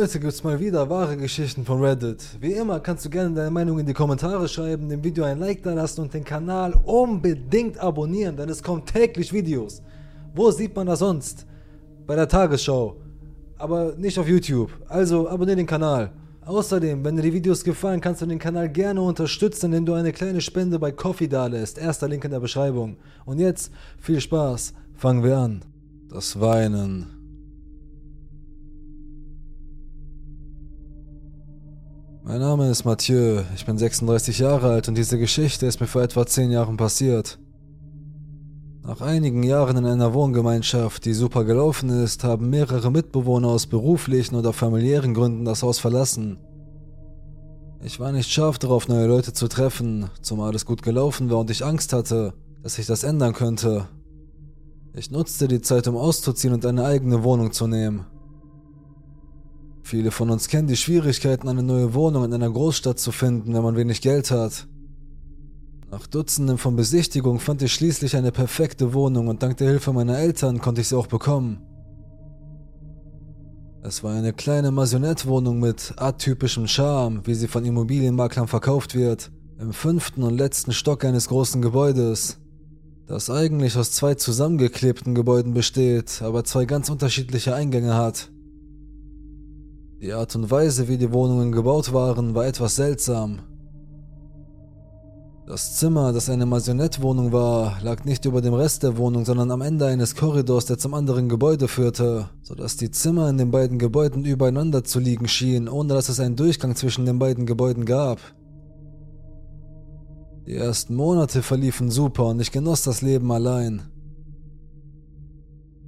heute gibt's mal wieder wahre Geschichten von Reddit. Wie immer kannst du gerne deine Meinung in die Kommentare schreiben, dem Video ein Like da lassen und den Kanal unbedingt abonnieren, denn es kommen täglich Videos. Wo sieht man das sonst? Bei der Tagesschau. Aber nicht auf YouTube. Also abonniere den Kanal. Außerdem, wenn dir die Videos gefallen, kannst du den Kanal gerne unterstützen, indem du eine kleine Spende bei Coffee dalässt. Erster Link in der Beschreibung. Und jetzt viel Spaß. Fangen wir an. Das Weinen. Mein Name ist Mathieu, ich bin 36 Jahre alt und diese Geschichte ist mir vor etwa 10 Jahren passiert. Nach einigen Jahren in einer Wohngemeinschaft, die super gelaufen ist, haben mehrere Mitbewohner aus beruflichen oder familiären Gründen das Haus verlassen. Ich war nicht scharf darauf, neue Leute zu treffen, zumal es gut gelaufen war und ich Angst hatte, dass sich das ändern könnte. Ich nutzte die Zeit, um auszuziehen und eine eigene Wohnung zu nehmen. Viele von uns kennen die Schwierigkeiten, eine neue Wohnung in einer Großstadt zu finden, wenn man wenig Geld hat. Nach Dutzenden von Besichtigungen fand ich schließlich eine perfekte Wohnung und dank der Hilfe meiner Eltern konnte ich sie auch bekommen. Es war eine kleine Maisonette-Wohnung mit atypischem Charme, wie sie von Immobilienmaklern verkauft wird, im fünften und letzten Stock eines großen Gebäudes, das eigentlich aus zwei zusammengeklebten Gebäuden besteht, aber zwei ganz unterschiedliche Eingänge hat. Die Art und Weise, wie die Wohnungen gebaut waren, war etwas seltsam. Das Zimmer, das eine Maisonette-Wohnung war, lag nicht über dem Rest der Wohnung, sondern am Ende eines Korridors, der zum anderen Gebäude führte, sodass die Zimmer in den beiden Gebäuden übereinander zu liegen schienen, ohne dass es einen Durchgang zwischen den beiden Gebäuden gab. Die ersten Monate verliefen super und ich genoss das Leben allein.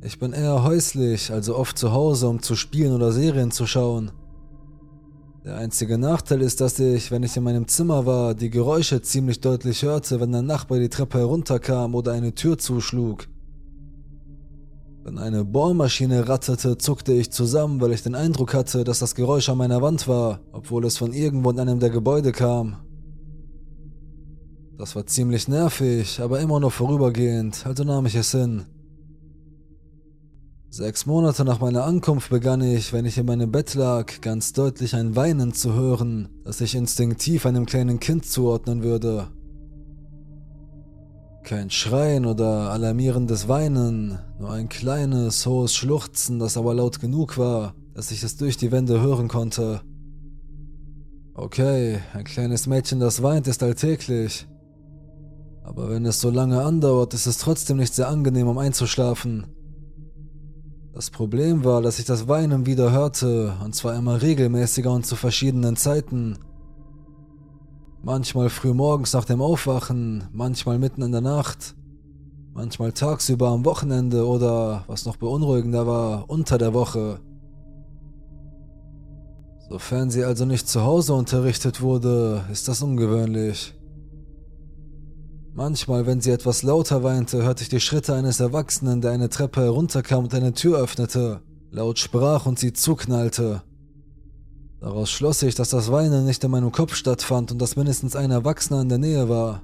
Ich bin eher häuslich, also oft zu Hause, um zu spielen oder Serien zu schauen. Der einzige Nachteil ist, dass ich, wenn ich in meinem Zimmer war, die Geräusche ziemlich deutlich hörte, wenn ein Nachbar die Treppe herunterkam oder eine Tür zuschlug. Wenn eine Bohrmaschine ratterte, zuckte ich zusammen, weil ich den Eindruck hatte, dass das Geräusch an meiner Wand war, obwohl es von irgendwo in einem der Gebäude kam. Das war ziemlich nervig, aber immer nur vorübergehend, also nahm ich es hin. Sechs Monate nach meiner Ankunft begann ich, wenn ich in meinem Bett lag, ganz deutlich ein Weinen zu hören, das ich instinktiv einem kleinen Kind zuordnen würde. Kein Schreien oder alarmierendes Weinen, nur ein kleines, hohes Schluchzen, das aber laut genug war, dass ich es durch die Wände hören konnte. Okay, ein kleines Mädchen, das weint, ist alltäglich. Aber wenn es so lange andauert, ist es trotzdem nicht sehr angenehm, um einzuschlafen. Das Problem war, dass ich das Weinen wieder hörte, und zwar immer regelmäßiger und zu verschiedenen Zeiten. Manchmal früh morgens nach dem Aufwachen, manchmal mitten in der Nacht, manchmal tagsüber am Wochenende oder, was noch beunruhigender war, unter der Woche. Sofern sie also nicht zu Hause unterrichtet wurde, ist das ungewöhnlich. Manchmal, wenn sie etwas lauter weinte, hörte ich die Schritte eines Erwachsenen, der eine Treppe herunterkam und eine Tür öffnete, laut sprach und sie zuknallte. Daraus schloss ich, dass das Weinen nicht in meinem Kopf stattfand und dass mindestens ein Erwachsener in der Nähe war.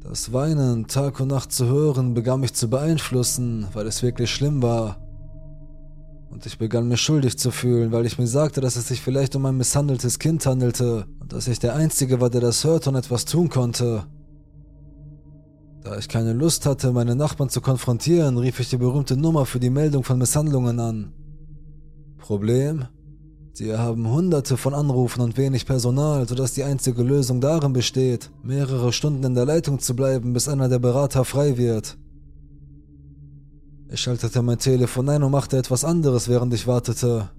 Das Weinen Tag und Nacht zu hören begann mich zu beeinflussen, weil es wirklich schlimm war. Und ich begann mich schuldig zu fühlen, weil ich mir sagte, dass es sich vielleicht um ein misshandeltes Kind handelte dass ich der Einzige war, der das hörte und etwas tun konnte. Da ich keine Lust hatte, meine Nachbarn zu konfrontieren, rief ich die berühmte Nummer für die Meldung von Misshandlungen an. Problem? Sie haben hunderte von Anrufen und wenig Personal, sodass die einzige Lösung darin besteht, mehrere Stunden in der Leitung zu bleiben, bis einer der Berater frei wird. Ich schaltete mein Telefon ein und machte etwas anderes, während ich wartete.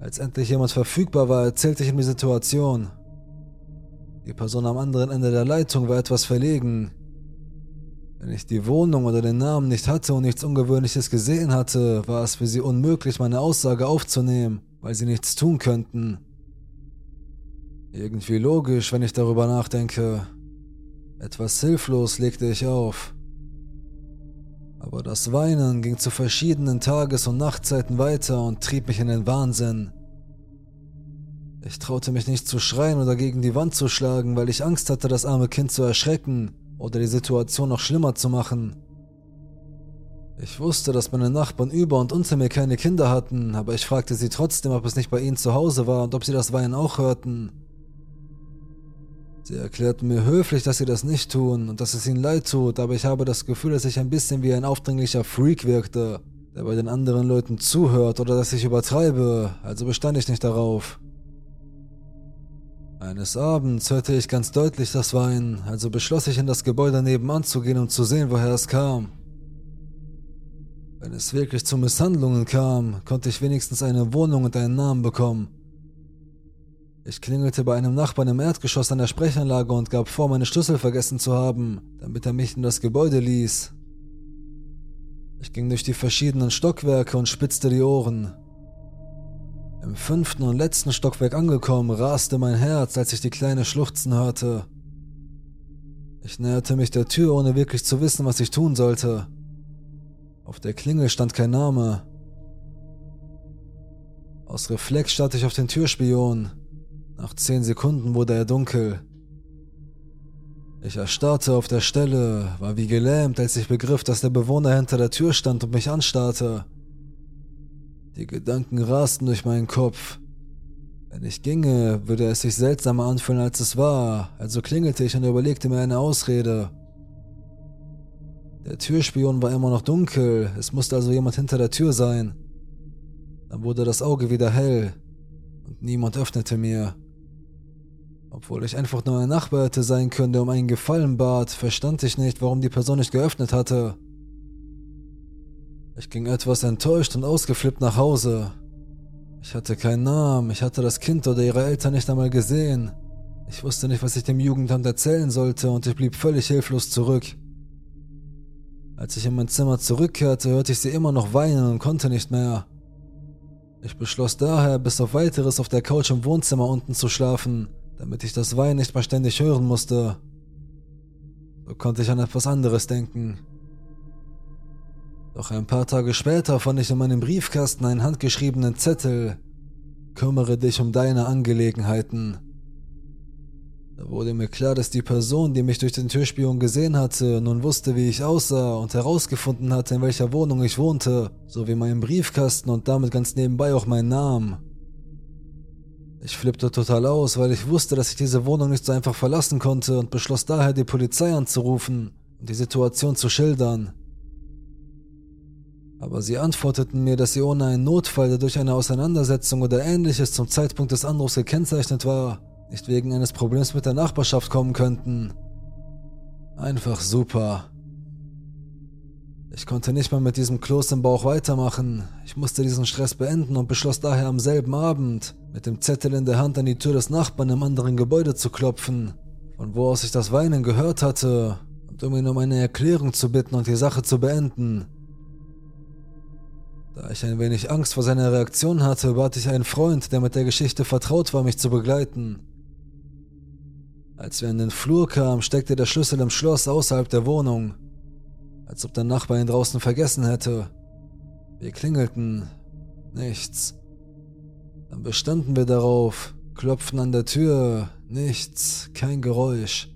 Als endlich jemand verfügbar war, erzählte ich ihm die Situation. Die Person am anderen Ende der Leitung war etwas verlegen. Wenn ich die Wohnung oder den Namen nicht hatte und nichts Ungewöhnliches gesehen hatte, war es für sie unmöglich, meine Aussage aufzunehmen, weil sie nichts tun könnten. Irgendwie logisch, wenn ich darüber nachdenke. Etwas hilflos legte ich auf. Aber das Weinen ging zu verschiedenen Tages- und Nachtzeiten weiter und trieb mich in den Wahnsinn. Ich traute mich nicht zu schreien oder gegen die Wand zu schlagen, weil ich Angst hatte, das arme Kind zu erschrecken oder die Situation noch schlimmer zu machen. Ich wusste, dass meine Nachbarn über und unter mir keine Kinder hatten, aber ich fragte sie trotzdem, ob es nicht bei ihnen zu Hause war und ob sie das Weinen auch hörten. Sie erklärten mir höflich, dass sie das nicht tun und dass es ihnen leid tut, aber ich habe das Gefühl, dass ich ein bisschen wie ein aufdringlicher Freak wirkte, der bei den anderen Leuten zuhört oder dass ich übertreibe, also bestand ich nicht darauf. Eines Abends hörte ich ganz deutlich das Weinen, also beschloss ich in das Gebäude nebenan zu gehen, um zu sehen, woher es kam. Wenn es wirklich zu Misshandlungen kam, konnte ich wenigstens eine Wohnung und einen Namen bekommen. Ich klingelte bei einem Nachbarn im Erdgeschoss an der Sprechanlage und gab vor, meine Schlüssel vergessen zu haben, damit er mich in das Gebäude ließ. Ich ging durch die verschiedenen Stockwerke und spitzte die Ohren. Im fünften und letzten Stockwerk angekommen, raste mein Herz, als ich die kleine schluchzen hörte. Ich näherte mich der Tür, ohne wirklich zu wissen, was ich tun sollte. Auf der Klingel stand kein Name. Aus Reflex starrte ich auf den Türspion. Nach zehn Sekunden wurde er dunkel. Ich erstarrte auf der Stelle, war wie gelähmt, als ich begriff, dass der Bewohner hinter der Tür stand und mich anstarrte. Die Gedanken rasten durch meinen Kopf. Wenn ich ginge, würde es sich seltsamer anfühlen, als es war, also klingelte ich und überlegte mir eine Ausrede. Der Türspion war immer noch dunkel, es musste also jemand hinter der Tür sein. Dann wurde das Auge wieder hell und niemand öffnete mir. Obwohl ich einfach nur ein Nachbar hätte sein können, der um einen Gefallen bat, verstand ich nicht, warum die Person nicht geöffnet hatte. Ich ging etwas enttäuscht und ausgeflippt nach Hause. Ich hatte keinen Namen, ich hatte das Kind oder ihre Eltern nicht einmal gesehen. Ich wusste nicht, was ich dem Jugendamt erzählen sollte und ich blieb völlig hilflos zurück. Als ich in mein Zimmer zurückkehrte, hörte ich sie immer noch weinen und konnte nicht mehr. Ich beschloss daher, bis auf weiteres auf der Couch im Wohnzimmer unten zu schlafen damit ich das Weinen nicht mehr ständig hören musste. So konnte ich an etwas anderes denken. Doch ein paar Tage später fand ich in meinem Briefkasten einen handgeschriebenen Zettel. Kümmere dich um deine Angelegenheiten. Da wurde mir klar, dass die Person, die mich durch den Türspion gesehen hatte, nun wusste, wie ich aussah und herausgefunden hatte, in welcher Wohnung ich wohnte, sowie meinen Briefkasten und damit ganz nebenbei auch meinen Namen. Ich flippte total aus, weil ich wusste, dass ich diese Wohnung nicht so einfach verlassen konnte und beschloss daher, die Polizei anzurufen und die Situation zu schildern. Aber sie antworteten mir, dass sie ohne einen Notfall, der durch eine Auseinandersetzung oder ähnliches zum Zeitpunkt des Anrufs gekennzeichnet war, nicht wegen eines Problems mit der Nachbarschaft kommen könnten. Einfach super. Ich konnte nicht mehr mit diesem Kloß im Bauch weitermachen. Ich musste diesen Stress beenden und beschloss daher am selben Abend, mit dem Zettel in der Hand an die Tür des Nachbarn im anderen Gebäude zu klopfen, von wo aus ich das Weinen gehört hatte, und um ihn um eine Erklärung zu bitten und die Sache zu beenden. Da ich ein wenig Angst vor seiner Reaktion hatte, bat ich einen Freund, der mit der Geschichte vertraut war, mich zu begleiten. Als wir in den Flur kamen, steckte der Schlüssel im Schloss außerhalb der Wohnung als ob der Nachbar ihn draußen vergessen hätte. Wir klingelten. Nichts. Dann bestanden wir darauf, klopften an der Tür. Nichts, kein Geräusch.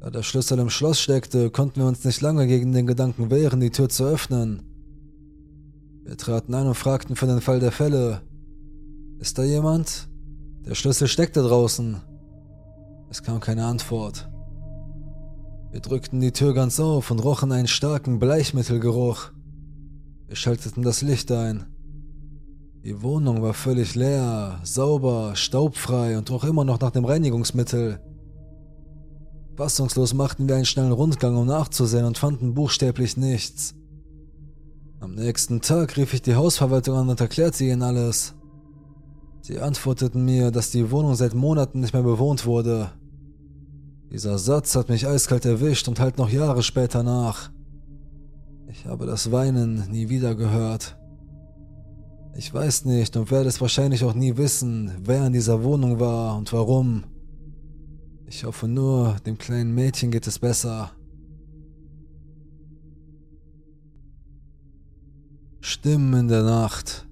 Da der Schlüssel im Schloss steckte, konnten wir uns nicht lange gegen den Gedanken wehren, die Tür zu öffnen. Wir traten ein und fragten für den Fall der Fälle. Ist da jemand? Der Schlüssel steckte draußen. Es kam keine Antwort. Wir drückten die Tür ganz auf und rochen einen starken Bleichmittelgeruch. Wir schalteten das Licht ein. Die Wohnung war völlig leer, sauber, staubfrei und roch immer noch nach dem Reinigungsmittel. Fassungslos machten wir einen schnellen Rundgang, um nachzusehen und fanden buchstäblich nichts. Am nächsten Tag rief ich die Hausverwaltung an und erklärte ihnen alles. Sie antworteten mir, dass die Wohnung seit Monaten nicht mehr bewohnt wurde. Dieser Satz hat mich eiskalt erwischt und halt noch Jahre später nach. Ich habe das Weinen nie wieder gehört. Ich weiß nicht und werde es wahrscheinlich auch nie wissen, wer in dieser Wohnung war und warum. Ich hoffe nur, dem kleinen Mädchen geht es besser. Stimmen in der Nacht.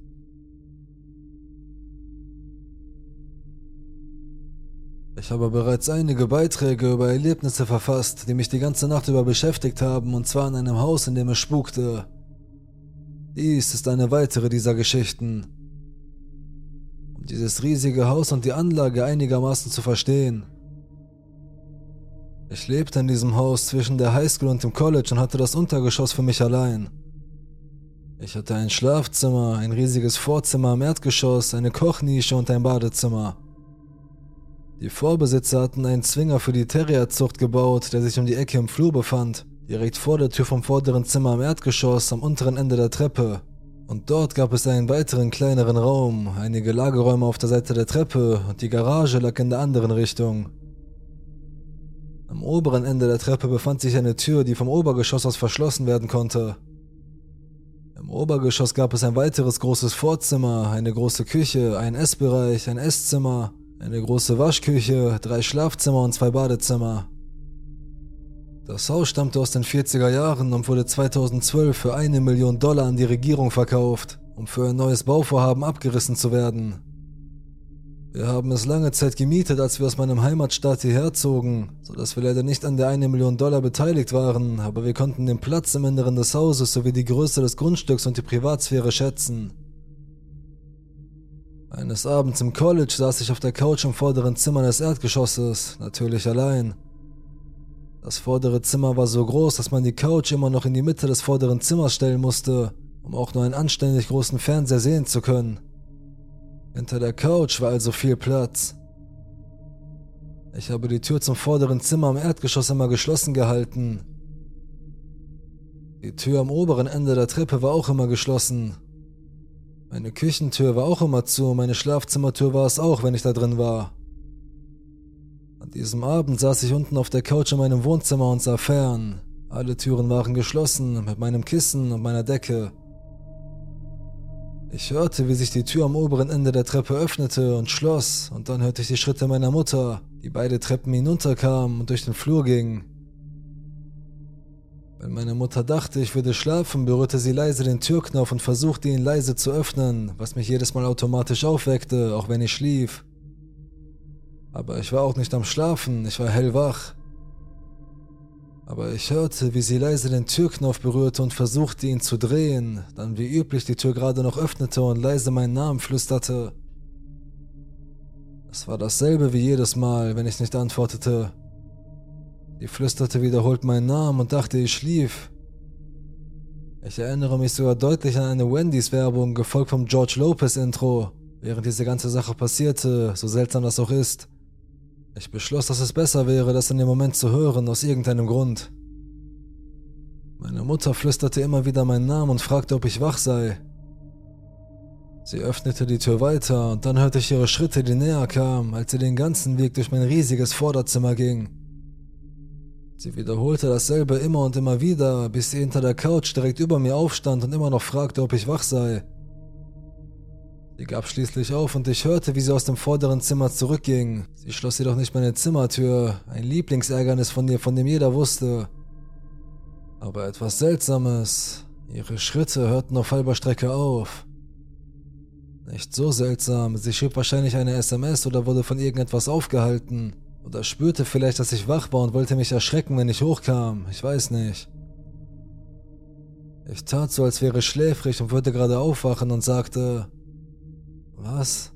Ich habe bereits einige Beiträge über Erlebnisse verfasst, die mich die ganze Nacht über beschäftigt haben, und zwar in einem Haus, in dem es spukte. Dies ist eine weitere dieser Geschichten. Um dieses riesige Haus und die Anlage einigermaßen zu verstehen. Ich lebte in diesem Haus zwischen der Highschool und dem College und hatte das Untergeschoss für mich allein. Ich hatte ein Schlafzimmer, ein riesiges Vorzimmer im Erdgeschoss, eine Kochnische und ein Badezimmer. Die Vorbesitzer hatten einen Zwinger für die Terrierzucht gebaut, der sich um die Ecke im Flur befand, direkt vor der Tür vom vorderen Zimmer im Erdgeschoss am unteren Ende der Treppe. Und dort gab es einen weiteren kleineren Raum, einige Lagerräume auf der Seite der Treppe und die Garage lag in der anderen Richtung. Am oberen Ende der Treppe befand sich eine Tür, die vom Obergeschoss aus verschlossen werden konnte. Im Obergeschoss gab es ein weiteres großes Vorzimmer, eine große Küche, ein Essbereich, ein Esszimmer eine große Waschküche, drei Schlafzimmer und zwei Badezimmer. Das Haus stammte aus den 40er Jahren und wurde 2012 für eine Million Dollar an die Regierung verkauft, um für ein neues Bauvorhaben abgerissen zu werden. Wir haben es lange Zeit gemietet, als wir aus meinem Heimatstaat hierher zogen, sodass wir leider nicht an der eine Million Dollar beteiligt waren, aber wir konnten den Platz im Inneren des Hauses sowie die Größe des Grundstücks und die Privatsphäre schätzen. Eines Abends im College saß ich auf der Couch im vorderen Zimmer des Erdgeschosses, natürlich allein. Das vordere Zimmer war so groß, dass man die Couch immer noch in die Mitte des vorderen Zimmers stellen musste, um auch nur einen anständig großen Fernseher sehen zu können. Hinter der Couch war also viel Platz. Ich habe die Tür zum vorderen Zimmer im Erdgeschoss immer geschlossen gehalten. Die Tür am oberen Ende der Treppe war auch immer geschlossen, meine Küchentür war auch immer zu, meine Schlafzimmertür war es auch, wenn ich da drin war. An diesem Abend saß ich unten auf der Couch in meinem Wohnzimmer und sah fern. Alle Türen waren geschlossen, mit meinem Kissen und meiner Decke. Ich hörte, wie sich die Tür am oberen Ende der Treppe öffnete und schloss, und dann hörte ich die Schritte meiner Mutter, die beide Treppen hinunterkam und durch den Flur ging. Wenn meine Mutter dachte, ich würde schlafen, berührte sie leise den Türknopf und versuchte ihn leise zu öffnen, was mich jedes Mal automatisch aufweckte, auch wenn ich schlief. Aber ich war auch nicht am Schlafen, ich war hellwach. Aber ich hörte, wie sie leise den Türknopf berührte und versuchte ihn zu drehen, dann wie üblich die Tür gerade noch öffnete und leise meinen Namen flüsterte. Es war dasselbe wie jedes Mal, wenn ich nicht antwortete. Sie flüsterte wiederholt meinen Namen und dachte, ich schlief. Ich erinnere mich sogar deutlich an eine Wendys-Werbung, gefolgt vom George Lopez-Intro, während diese ganze Sache passierte, so seltsam das auch ist. Ich beschloss, dass es besser wäre, das in dem Moment zu hören, aus irgendeinem Grund. Meine Mutter flüsterte immer wieder meinen Namen und fragte, ob ich wach sei. Sie öffnete die Tür weiter und dann hörte ich ihre Schritte, die näher kamen, als sie den ganzen Weg durch mein riesiges Vorderzimmer ging. Sie wiederholte dasselbe immer und immer wieder, bis sie hinter der Couch direkt über mir aufstand und immer noch fragte, ob ich wach sei. Sie gab schließlich auf und ich hörte, wie sie aus dem vorderen Zimmer zurückging. Sie schloss jedoch nicht meine Zimmertür, ein Lieblingsärgernis von ihr, von dem jeder wusste. Aber etwas Seltsames. Ihre Schritte hörten auf halber Strecke auf. Nicht so seltsam, sie schrieb wahrscheinlich eine SMS oder wurde von irgendetwas aufgehalten. Oder spürte vielleicht, dass ich wach war und wollte mich erschrecken, wenn ich hochkam. Ich weiß nicht. Ich tat so, als wäre ich schläfrig und würde gerade aufwachen und sagte, was?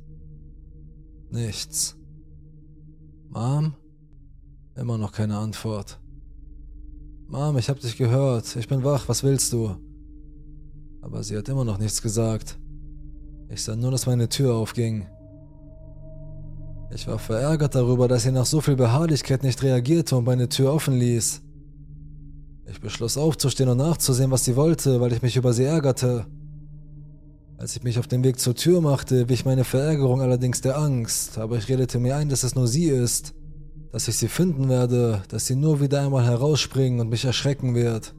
Nichts. Mom? Immer noch keine Antwort. Mom, ich hab dich gehört. Ich bin wach. Was willst du? Aber sie hat immer noch nichts gesagt. Ich sah nur, dass meine Tür aufging. Ich war verärgert darüber, dass sie nach so viel Beharrlichkeit nicht reagierte und meine Tür offen ließ. Ich beschloss aufzustehen und nachzusehen, was sie wollte, weil ich mich über sie ärgerte. Als ich mich auf den Weg zur Tür machte, wich meine Verärgerung allerdings der Angst, aber ich redete mir ein, dass es nur sie ist, dass ich sie finden werde, dass sie nur wieder einmal herausspringen und mich erschrecken wird.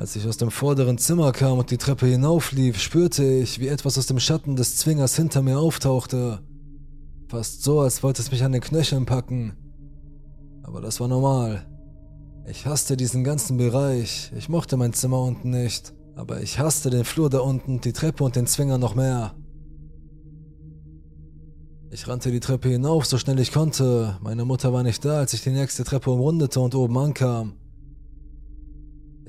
Als ich aus dem vorderen Zimmer kam und die Treppe hinauflief, spürte ich, wie etwas aus dem Schatten des Zwingers hinter mir auftauchte. Fast so, als wollte es mich an den Knöcheln packen. Aber das war normal. Ich hasste diesen ganzen Bereich. Ich mochte mein Zimmer unten nicht. Aber ich hasste den Flur da unten, die Treppe und den Zwinger noch mehr. Ich rannte die Treppe hinauf, so schnell ich konnte. Meine Mutter war nicht da, als ich die nächste Treppe umrundete und oben ankam.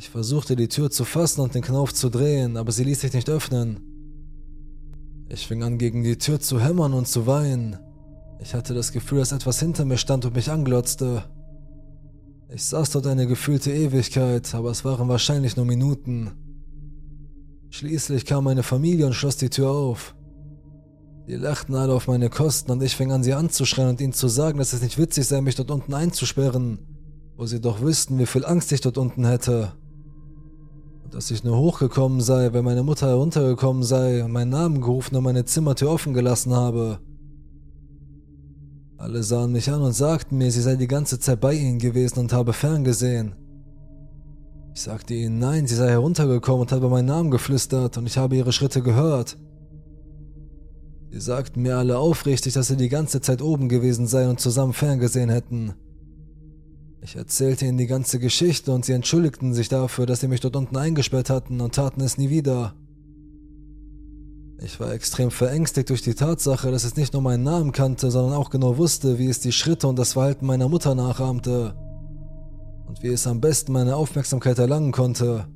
Ich versuchte die Tür zu fassen und den Knauf zu drehen, aber sie ließ sich nicht öffnen. Ich fing an, gegen die Tür zu hämmern und zu weinen. Ich hatte das Gefühl, dass etwas hinter mir stand und mich anglotzte. Ich saß dort eine gefühlte Ewigkeit, aber es waren wahrscheinlich nur Minuten. Schließlich kam meine Familie und schloss die Tür auf. Die lachten alle auf meine Kosten und ich fing an, sie anzuschreien und ihnen zu sagen, dass es nicht witzig sei, mich dort unten einzusperren, wo sie doch wüssten, wie viel Angst ich dort unten hätte. Dass ich nur hochgekommen sei, wenn meine Mutter heruntergekommen sei und meinen Namen gerufen und meine Zimmertür offen gelassen habe. Alle sahen mich an und sagten mir, sie sei die ganze Zeit bei ihnen gewesen und habe ferngesehen. Ich sagte ihnen nein, sie sei heruntergekommen und habe meinen Namen geflüstert und ich habe ihre Schritte gehört. Sie sagten mir alle aufrichtig, dass sie die ganze Zeit oben gewesen sei und zusammen ferngesehen hätten. Ich erzählte ihnen die ganze Geschichte und sie entschuldigten sich dafür, dass sie mich dort unten eingesperrt hatten und taten es nie wieder. Ich war extrem verängstigt durch die Tatsache, dass es nicht nur meinen Namen kannte, sondern auch genau wusste, wie es die Schritte und das Verhalten meiner Mutter nachahmte und wie es am besten meine Aufmerksamkeit erlangen konnte.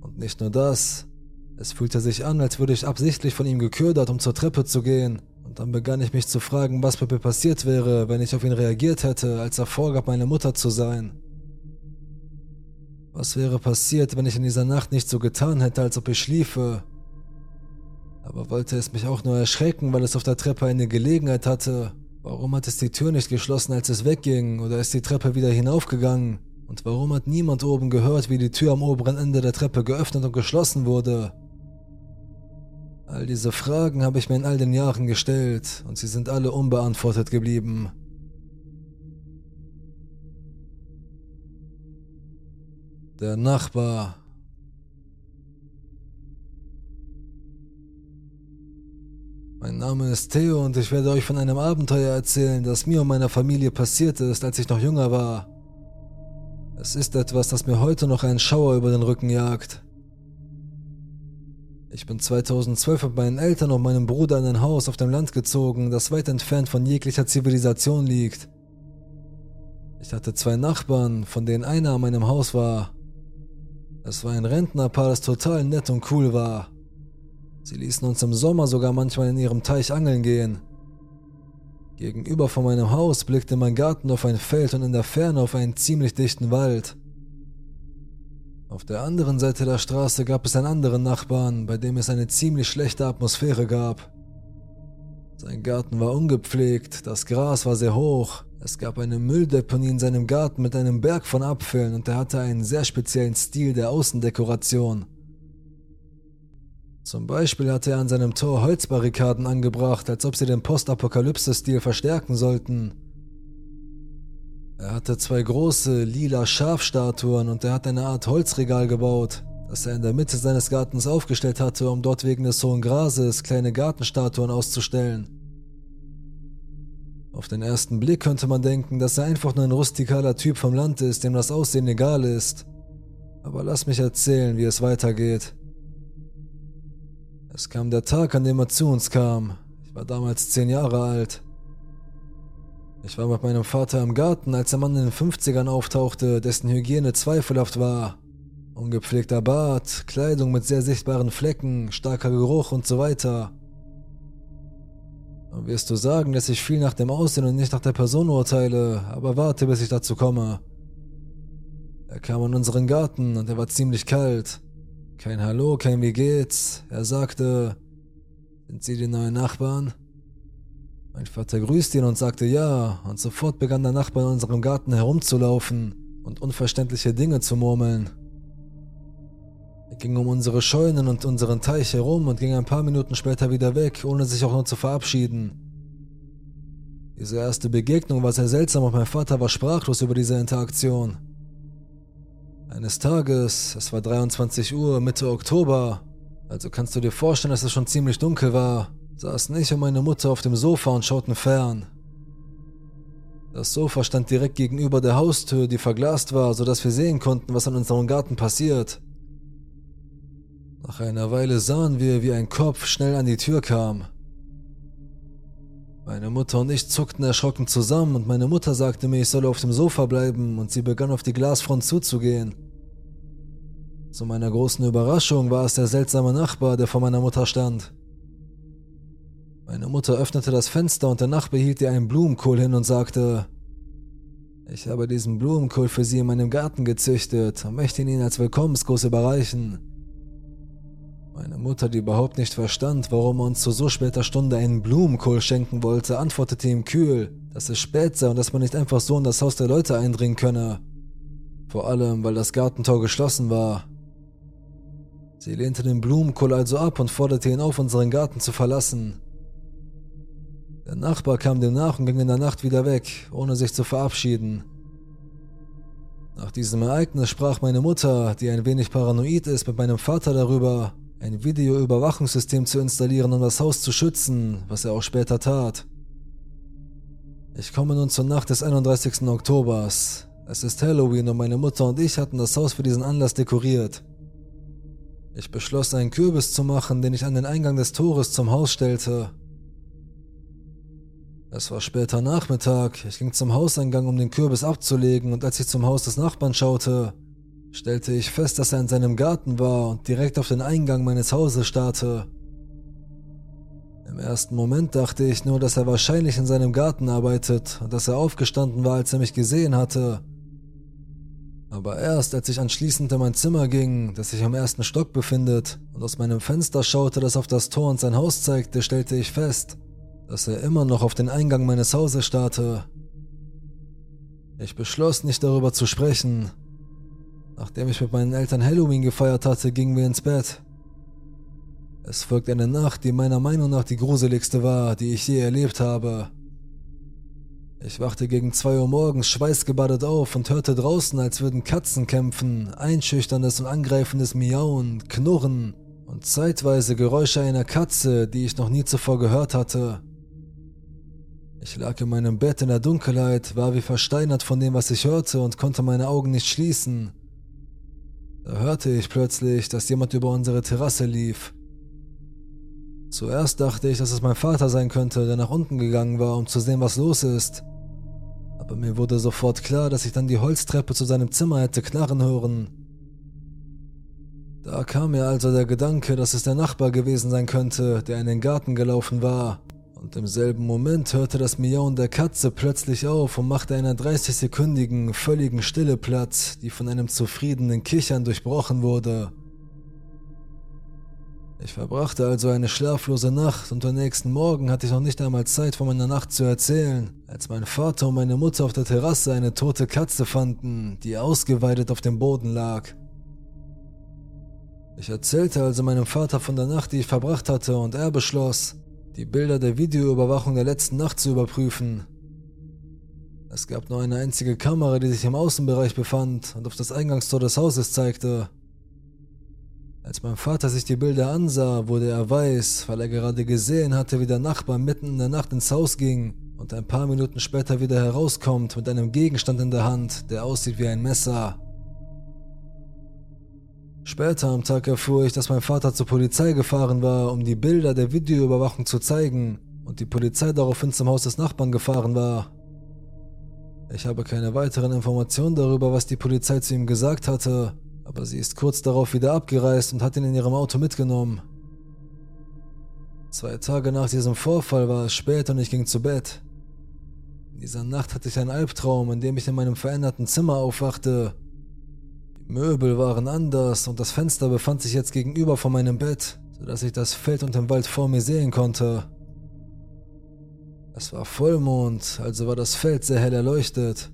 Und nicht nur das, es fühlte sich an, als würde ich absichtlich von ihm geködert, um zur Treppe zu gehen. Und dann begann ich mich zu fragen, was mit mir passiert wäre, wenn ich auf ihn reagiert hätte, als er vorgab, meine Mutter zu sein. Was wäre passiert, wenn ich in dieser Nacht nicht so getan hätte, als ob ich schliefe? Aber wollte es mich auch nur erschrecken, weil es auf der Treppe eine Gelegenheit hatte? Warum hat es die Tür nicht geschlossen, als es wegging, oder ist die Treppe wieder hinaufgegangen? Und warum hat niemand oben gehört, wie die Tür am oberen Ende der Treppe geöffnet und geschlossen wurde? All diese Fragen habe ich mir in all den Jahren gestellt und sie sind alle unbeantwortet geblieben. Der Nachbar. Mein Name ist Theo und ich werde euch von einem Abenteuer erzählen, das mir und meiner Familie passiert ist, als ich noch jünger war. Es ist etwas, das mir heute noch einen Schauer über den Rücken jagt. Ich bin 2012 mit meinen Eltern und meinem Bruder in ein Haus auf dem Land gezogen, das weit entfernt von jeglicher Zivilisation liegt. Ich hatte zwei Nachbarn, von denen einer an meinem Haus war. Es war ein Rentnerpaar, das total nett und cool war. Sie ließen uns im Sommer sogar manchmal in ihrem Teich angeln gehen. Gegenüber von meinem Haus blickte mein Garten auf ein Feld und in der Ferne auf einen ziemlich dichten Wald. Auf der anderen Seite der Straße gab es einen anderen Nachbarn, bei dem es eine ziemlich schlechte Atmosphäre gab. Sein Garten war ungepflegt, das Gras war sehr hoch, es gab eine Mülldeponie in seinem Garten mit einem Berg von Abfällen und er hatte einen sehr speziellen Stil der Außendekoration. Zum Beispiel hatte er an seinem Tor Holzbarrikaden angebracht, als ob sie den Postapokalypse-Stil verstärken sollten. Er hatte zwei große, lila Schafstatuen und er hat eine Art Holzregal gebaut, das er in der Mitte seines Gartens aufgestellt hatte, um dort wegen des hohen Grases kleine Gartenstatuen auszustellen. Auf den ersten Blick könnte man denken, dass er einfach nur ein rustikaler Typ vom Land ist, dem das Aussehen egal ist. Aber lass mich erzählen, wie es weitergeht. Es kam der Tag, an dem er zu uns kam. Ich war damals zehn Jahre alt. Ich war mit meinem Vater im Garten, als der Mann in den 50ern auftauchte, dessen Hygiene zweifelhaft war. Ungepflegter Bart, Kleidung mit sehr sichtbaren Flecken, starker Geruch und so weiter. Dann wirst du sagen, dass ich viel nach dem Aussehen und nicht nach der Person urteile, aber warte, bis ich dazu komme. Er kam in unseren Garten und er war ziemlich kalt. Kein Hallo, kein Wie geht's. Er sagte, sind Sie die neuen Nachbarn? Mein Vater grüßte ihn und sagte ja, und sofort begann der Nachbar in unserem Garten herumzulaufen und unverständliche Dinge zu murmeln. Er ging um unsere Scheunen und unseren Teich herum und ging ein paar Minuten später wieder weg, ohne sich auch nur zu verabschieden. Diese erste Begegnung war sehr seltsam und mein Vater war sprachlos über diese Interaktion. Eines Tages, es war 23 Uhr, Mitte Oktober, also kannst du dir vorstellen, dass es schon ziemlich dunkel war, saßen ich und meine Mutter auf dem Sofa und schauten fern. Das Sofa stand direkt gegenüber der Haustür, die verglast war, sodass wir sehen konnten, was an unserem Garten passiert. Nach einer Weile sahen wir, wie ein Kopf schnell an die Tür kam. Meine Mutter und ich zuckten erschrocken zusammen und meine Mutter sagte mir, ich solle auf dem Sofa bleiben und sie begann auf die Glasfront zuzugehen. Zu meiner großen Überraschung war es der seltsame Nachbar, der vor meiner Mutter stand. Meine Mutter öffnete das Fenster und der Nachbar hielt ihr einen Blumenkohl hin und sagte, ich habe diesen Blumenkohl für Sie in meinem Garten gezüchtet und möchte ihn Ihnen als Willkommensgruß überreichen. Meine Mutter, die überhaupt nicht verstand, warum er uns zu so später Stunde einen Blumenkohl schenken wollte, antwortete ihm kühl, dass es spät sei und dass man nicht einfach so in das Haus der Leute eindringen könne. Vor allem, weil das Gartentor geschlossen war. Sie lehnte den Blumenkohl also ab und forderte ihn auf, unseren Garten zu verlassen. Der Nachbar kam dem nach und ging in der Nacht wieder weg, ohne sich zu verabschieden. Nach diesem Ereignis sprach meine Mutter, die ein wenig paranoid ist, mit meinem Vater darüber, ein Videoüberwachungssystem zu installieren, um das Haus zu schützen, was er auch später tat. Ich komme nun zur Nacht des 31. Oktobers. Es ist Halloween und meine Mutter und ich hatten das Haus für diesen Anlass dekoriert. Ich beschloss, einen Kürbis zu machen, den ich an den Eingang des Tores zum Haus stellte. Es war später Nachmittag, ich ging zum Hauseingang, um den Kürbis abzulegen, und als ich zum Haus des Nachbarn schaute, stellte ich fest, dass er in seinem Garten war und direkt auf den Eingang meines Hauses starrte. Im ersten Moment dachte ich nur, dass er wahrscheinlich in seinem Garten arbeitet und dass er aufgestanden war, als er mich gesehen hatte. Aber erst als ich anschließend in mein Zimmer ging, das sich am ersten Stock befindet, und aus meinem Fenster schaute, das auf das Tor und sein Haus zeigte, stellte ich fest, dass er immer noch auf den Eingang meines Hauses starrte. Ich beschloss nicht darüber zu sprechen. Nachdem ich mit meinen Eltern Halloween gefeiert hatte, gingen wir ins Bett. Es folgte eine Nacht, die meiner Meinung nach die gruseligste war, die ich je erlebt habe. Ich wachte gegen zwei Uhr morgens schweißgebadet auf und hörte draußen, als würden Katzen kämpfen, einschüchterndes und angreifendes Miauen, Knurren und zeitweise Geräusche einer Katze, die ich noch nie zuvor gehört hatte. Ich lag in meinem Bett in der Dunkelheit, war wie versteinert von dem, was ich hörte und konnte meine Augen nicht schließen. Da hörte ich plötzlich, dass jemand über unsere Terrasse lief. Zuerst dachte ich, dass es mein Vater sein könnte, der nach unten gegangen war, um zu sehen, was los ist. Aber mir wurde sofort klar, dass ich dann die Holztreppe zu seinem Zimmer hätte knarren hören. Da kam mir also der Gedanke, dass es der Nachbar gewesen sein könnte, der in den Garten gelaufen war und im selben Moment hörte das Miauen der Katze plötzlich auf und machte einer 30-sekündigen, völligen Stille Platz, die von einem zufriedenen Kichern durchbrochen wurde. Ich verbrachte also eine schlaflose Nacht und am nächsten Morgen hatte ich noch nicht einmal Zeit von meiner Nacht zu erzählen, als mein Vater und meine Mutter auf der Terrasse eine tote Katze fanden, die ausgeweidet auf dem Boden lag. Ich erzählte also meinem Vater von der Nacht, die ich verbracht hatte, und er beschloss, die Bilder der Videoüberwachung der letzten Nacht zu überprüfen. Es gab nur eine einzige Kamera, die sich im Außenbereich befand und auf das Eingangstor des Hauses zeigte. Als mein Vater sich die Bilder ansah, wurde er weiß, weil er gerade gesehen hatte, wie der Nachbar mitten in der Nacht ins Haus ging und ein paar Minuten später wieder herauskommt mit einem Gegenstand in der Hand, der aussieht wie ein Messer. Später am Tag erfuhr ich, dass mein Vater zur Polizei gefahren war, um die Bilder der Videoüberwachung zu zeigen und die Polizei daraufhin zum Haus des Nachbarn gefahren war. Ich habe keine weiteren Informationen darüber, was die Polizei zu ihm gesagt hatte, aber sie ist kurz darauf wieder abgereist und hat ihn in ihrem Auto mitgenommen. Zwei Tage nach diesem Vorfall war es spät und ich ging zu Bett. In dieser Nacht hatte ich einen Albtraum, in dem ich in meinem veränderten Zimmer aufwachte Möbel waren anders und das Fenster befand sich jetzt gegenüber von meinem Bett, sodass ich das Feld und den Wald vor mir sehen konnte. Es war Vollmond, also war das Feld sehr hell erleuchtet.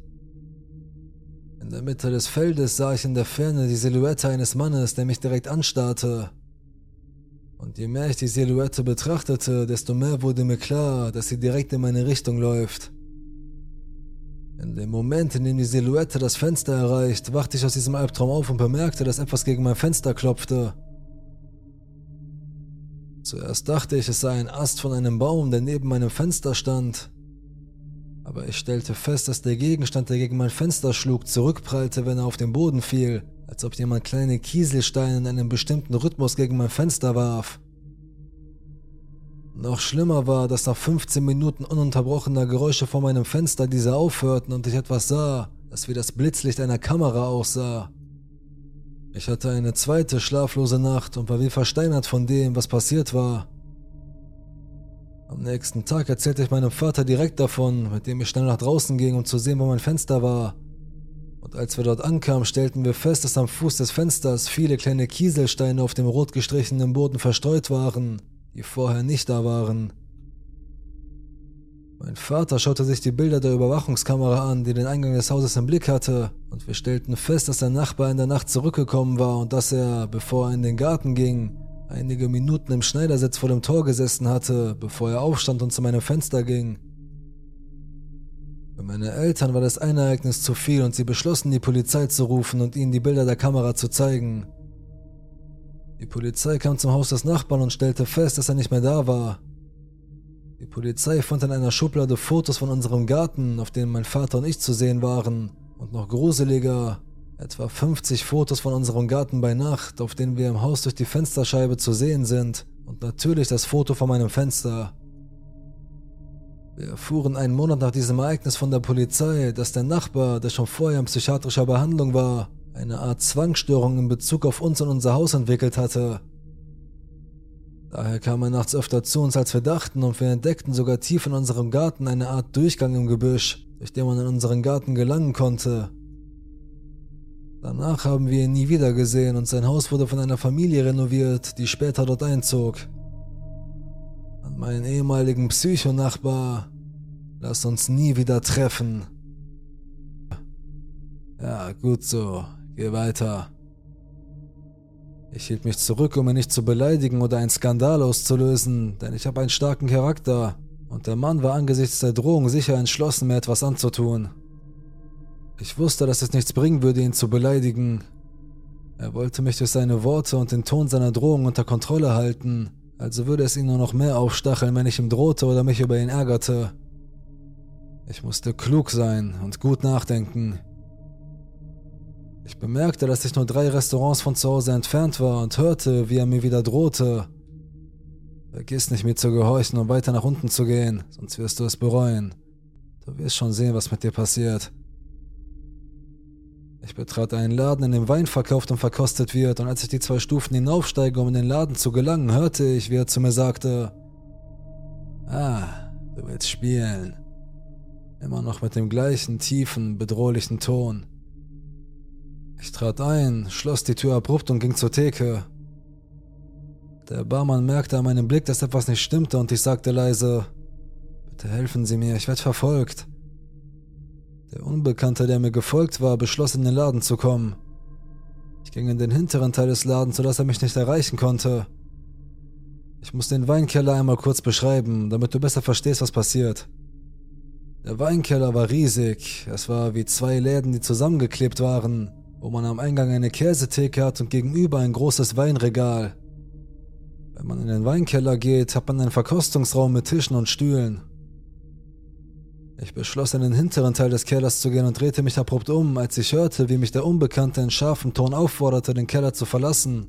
In der Mitte des Feldes sah ich in der Ferne die Silhouette eines Mannes, der mich direkt anstarrte. Und je mehr ich die Silhouette betrachtete, desto mehr wurde mir klar, dass sie direkt in meine Richtung läuft. In dem Moment, in dem die Silhouette das Fenster erreicht, wachte ich aus diesem Albtraum auf und bemerkte, dass etwas gegen mein Fenster klopfte. Zuerst dachte ich, es sei ein Ast von einem Baum, der neben meinem Fenster stand. Aber ich stellte fest, dass der Gegenstand, der gegen mein Fenster schlug, zurückprallte, wenn er auf den Boden fiel, als ob jemand kleine Kieselsteine in einem bestimmten Rhythmus gegen mein Fenster warf. Noch schlimmer war, dass nach 15 Minuten ununterbrochener Geräusche vor meinem Fenster diese aufhörten und ich etwas sah, das wie das Blitzlicht einer Kamera aussah. Ich hatte eine zweite schlaflose Nacht und war wie versteinert von dem, was passiert war. Am nächsten Tag erzählte ich meinem Vater direkt davon, mit dem ich schnell nach draußen ging, um zu sehen, wo mein Fenster war. Und als wir dort ankamen, stellten wir fest, dass am Fuß des Fensters viele kleine Kieselsteine auf dem rot gestrichenen Boden verstreut waren, die vorher nicht da waren. Mein Vater schaute sich die Bilder der Überwachungskamera an, die den Eingang des Hauses im Blick hatte, und wir stellten fest, dass der Nachbar in der Nacht zurückgekommen war und dass er, bevor er in den Garten ging, einige Minuten im Schneidersitz vor dem Tor gesessen hatte, bevor er aufstand und zu meinem Fenster ging. Für meine Eltern war das ein Ereignis zu viel und sie beschlossen, die Polizei zu rufen und ihnen die Bilder der Kamera zu zeigen. Die Polizei kam zum Haus des Nachbarn und stellte fest, dass er nicht mehr da war. Die Polizei fand in einer Schublade Fotos von unserem Garten, auf denen mein Vater und ich zu sehen waren, und noch gruseliger, etwa 50 Fotos von unserem Garten bei Nacht, auf denen wir im Haus durch die Fensterscheibe zu sehen sind, und natürlich das Foto von meinem Fenster. Wir erfuhren einen Monat nach diesem Ereignis von der Polizei, dass der Nachbar, der schon vorher in psychiatrischer Behandlung war, eine Art Zwangsstörung in Bezug auf uns und unser Haus entwickelt hatte. Daher kam er nachts öfter zu uns, als wir dachten, und wir entdeckten sogar tief in unserem Garten eine Art Durchgang im Gebüsch, durch den man in unseren Garten gelangen konnte. Danach haben wir ihn nie wieder gesehen und sein Haus wurde von einer Familie renoviert, die später dort einzog. An meinen ehemaligen Psychonachbar, lass uns nie wieder treffen. Ja, gut so, geh weiter. Ich hielt mich zurück, um ihn nicht zu beleidigen oder einen Skandal auszulösen, denn ich habe einen starken Charakter und der Mann war angesichts der Drohung sicher entschlossen, mir etwas anzutun. Ich wusste, dass es nichts bringen würde, ihn zu beleidigen. Er wollte mich durch seine Worte und den Ton seiner Drohung unter Kontrolle halten, also würde es ihn nur noch mehr aufstacheln, wenn ich ihm drohte oder mich über ihn ärgerte. Ich musste klug sein und gut nachdenken. Ich bemerkte, dass ich nur drei Restaurants von zu Hause entfernt war und hörte, wie er mir wieder drohte. Vergiss nicht, mir zu gehorchen und weiter nach unten zu gehen, sonst wirst du es bereuen. Du wirst schon sehen, was mit dir passiert. Ich betrat einen Laden, in dem Wein verkauft und verkostet wird, und als ich die zwei Stufen hinaufsteige, um in den Laden zu gelangen, hörte ich, wie er zu mir sagte: Ah, du willst spielen. Immer noch mit dem gleichen tiefen, bedrohlichen Ton. Ich trat ein, schloss die Tür abrupt und ging zur Theke. Der Barmann merkte an meinem Blick, dass etwas nicht stimmte, und ich sagte leise: Bitte helfen Sie mir, ich werde verfolgt. Der Unbekannte, der mir gefolgt war, beschloss in den Laden zu kommen. Ich ging in den hinteren Teil des Ladens, sodass er mich nicht erreichen konnte. Ich muss den Weinkeller einmal kurz beschreiben, damit du besser verstehst, was passiert. Der Weinkeller war riesig. Es war wie zwei Läden, die zusammengeklebt waren, wo man am Eingang eine Käsetheke hat und gegenüber ein großes Weinregal. Wenn man in den Weinkeller geht, hat man einen Verkostungsraum mit Tischen und Stühlen. Ich beschloss, in den hinteren Teil des Kellers zu gehen und drehte mich abrupt um, als ich hörte, wie mich der Unbekannte in scharfem Ton aufforderte, den Keller zu verlassen.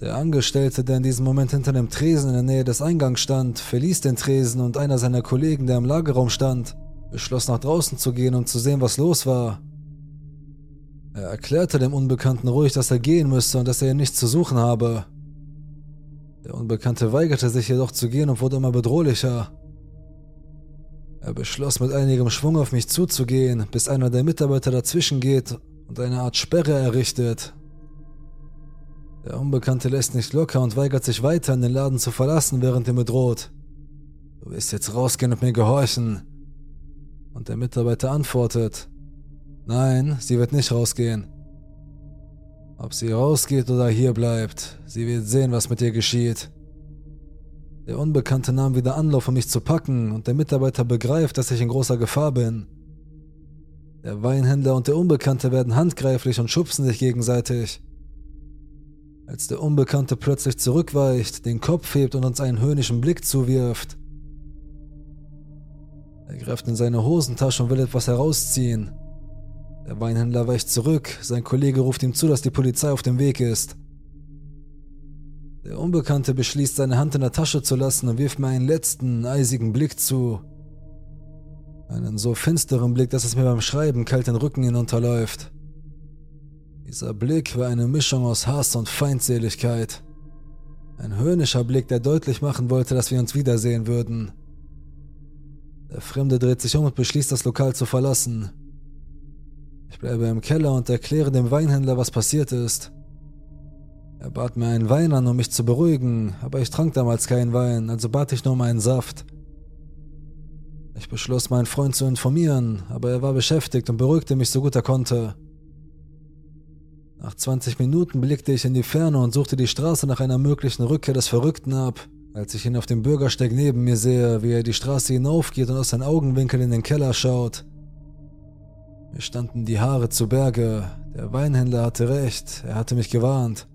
Der Angestellte, der in diesem Moment hinter dem Tresen in der Nähe des Eingangs stand, verließ den Tresen und einer seiner Kollegen, der im Lagerraum stand, beschloss nach draußen zu gehen, um zu sehen, was los war. Er erklärte dem Unbekannten ruhig, dass er gehen müsse und dass er ihn nichts zu suchen habe. Der Unbekannte weigerte sich jedoch zu gehen und wurde immer bedrohlicher. Er beschloss mit einigem Schwung auf mich zuzugehen, bis einer der Mitarbeiter dazwischen geht und eine Art Sperre errichtet. Der Unbekannte lässt nicht locker und weigert sich weiter, in den Laden zu verlassen, während er mir droht. Du wirst jetzt rausgehen und mir gehorchen. Und der Mitarbeiter antwortet, nein, sie wird nicht rausgehen. Ob sie rausgeht oder hier bleibt, sie wird sehen, was mit ihr geschieht. Der Unbekannte nahm wieder Anlauf, um mich zu packen, und der Mitarbeiter begreift, dass ich in großer Gefahr bin. Der Weinhändler und der Unbekannte werden handgreiflich und schubsen sich gegenseitig. Als der Unbekannte plötzlich zurückweicht, den Kopf hebt und uns einen höhnischen Blick zuwirft. Er greift in seine Hosentasche und will etwas herausziehen. Der Weinhändler weicht zurück, sein Kollege ruft ihm zu, dass die Polizei auf dem Weg ist. Der Unbekannte beschließt, seine Hand in der Tasche zu lassen und wirft mir einen letzten, eisigen Blick zu. Einen so finsteren Blick, dass es mir beim Schreiben kalt den Rücken hinunterläuft. Dieser Blick war eine Mischung aus Hass und Feindseligkeit. Ein höhnischer Blick, der deutlich machen wollte, dass wir uns wiedersehen würden. Der Fremde dreht sich um und beschließt, das Lokal zu verlassen. Ich bleibe im Keller und erkläre dem Weinhändler, was passiert ist. Er bat mir einen Wein an, um mich zu beruhigen, aber ich trank damals keinen Wein, also bat ich nur um einen Saft. Ich beschloss, meinen Freund zu informieren, aber er war beschäftigt und beruhigte mich so gut er konnte. Nach 20 Minuten blickte ich in die Ferne und suchte die Straße nach einer möglichen Rückkehr des Verrückten ab, als ich ihn auf dem Bürgersteig neben mir sehe, wie er die Straße hinaufgeht und aus seinen Augenwinkeln in den Keller schaut. Mir standen die Haare zu Berge. Der Weinhändler hatte recht, er hatte mich gewarnt.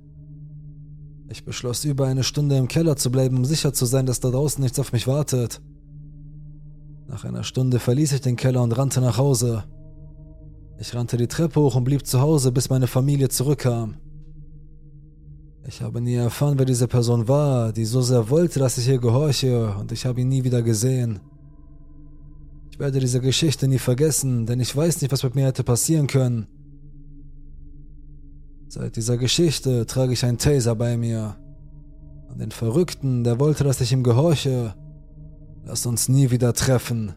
Ich beschloss, über eine Stunde im Keller zu bleiben, um sicher zu sein, dass da draußen nichts auf mich wartet. Nach einer Stunde verließ ich den Keller und rannte nach Hause. Ich rannte die Treppe hoch und blieb zu Hause, bis meine Familie zurückkam. Ich habe nie erfahren, wer diese Person war, die so sehr wollte, dass ich ihr gehorche, und ich habe ihn nie wieder gesehen. Ich werde diese Geschichte nie vergessen, denn ich weiß nicht, was mit mir hätte passieren können. Seit dieser Geschichte trage ich einen Taser bei mir. An den Verrückten, der wollte, dass ich ihm gehorche, Lass uns nie wieder treffen.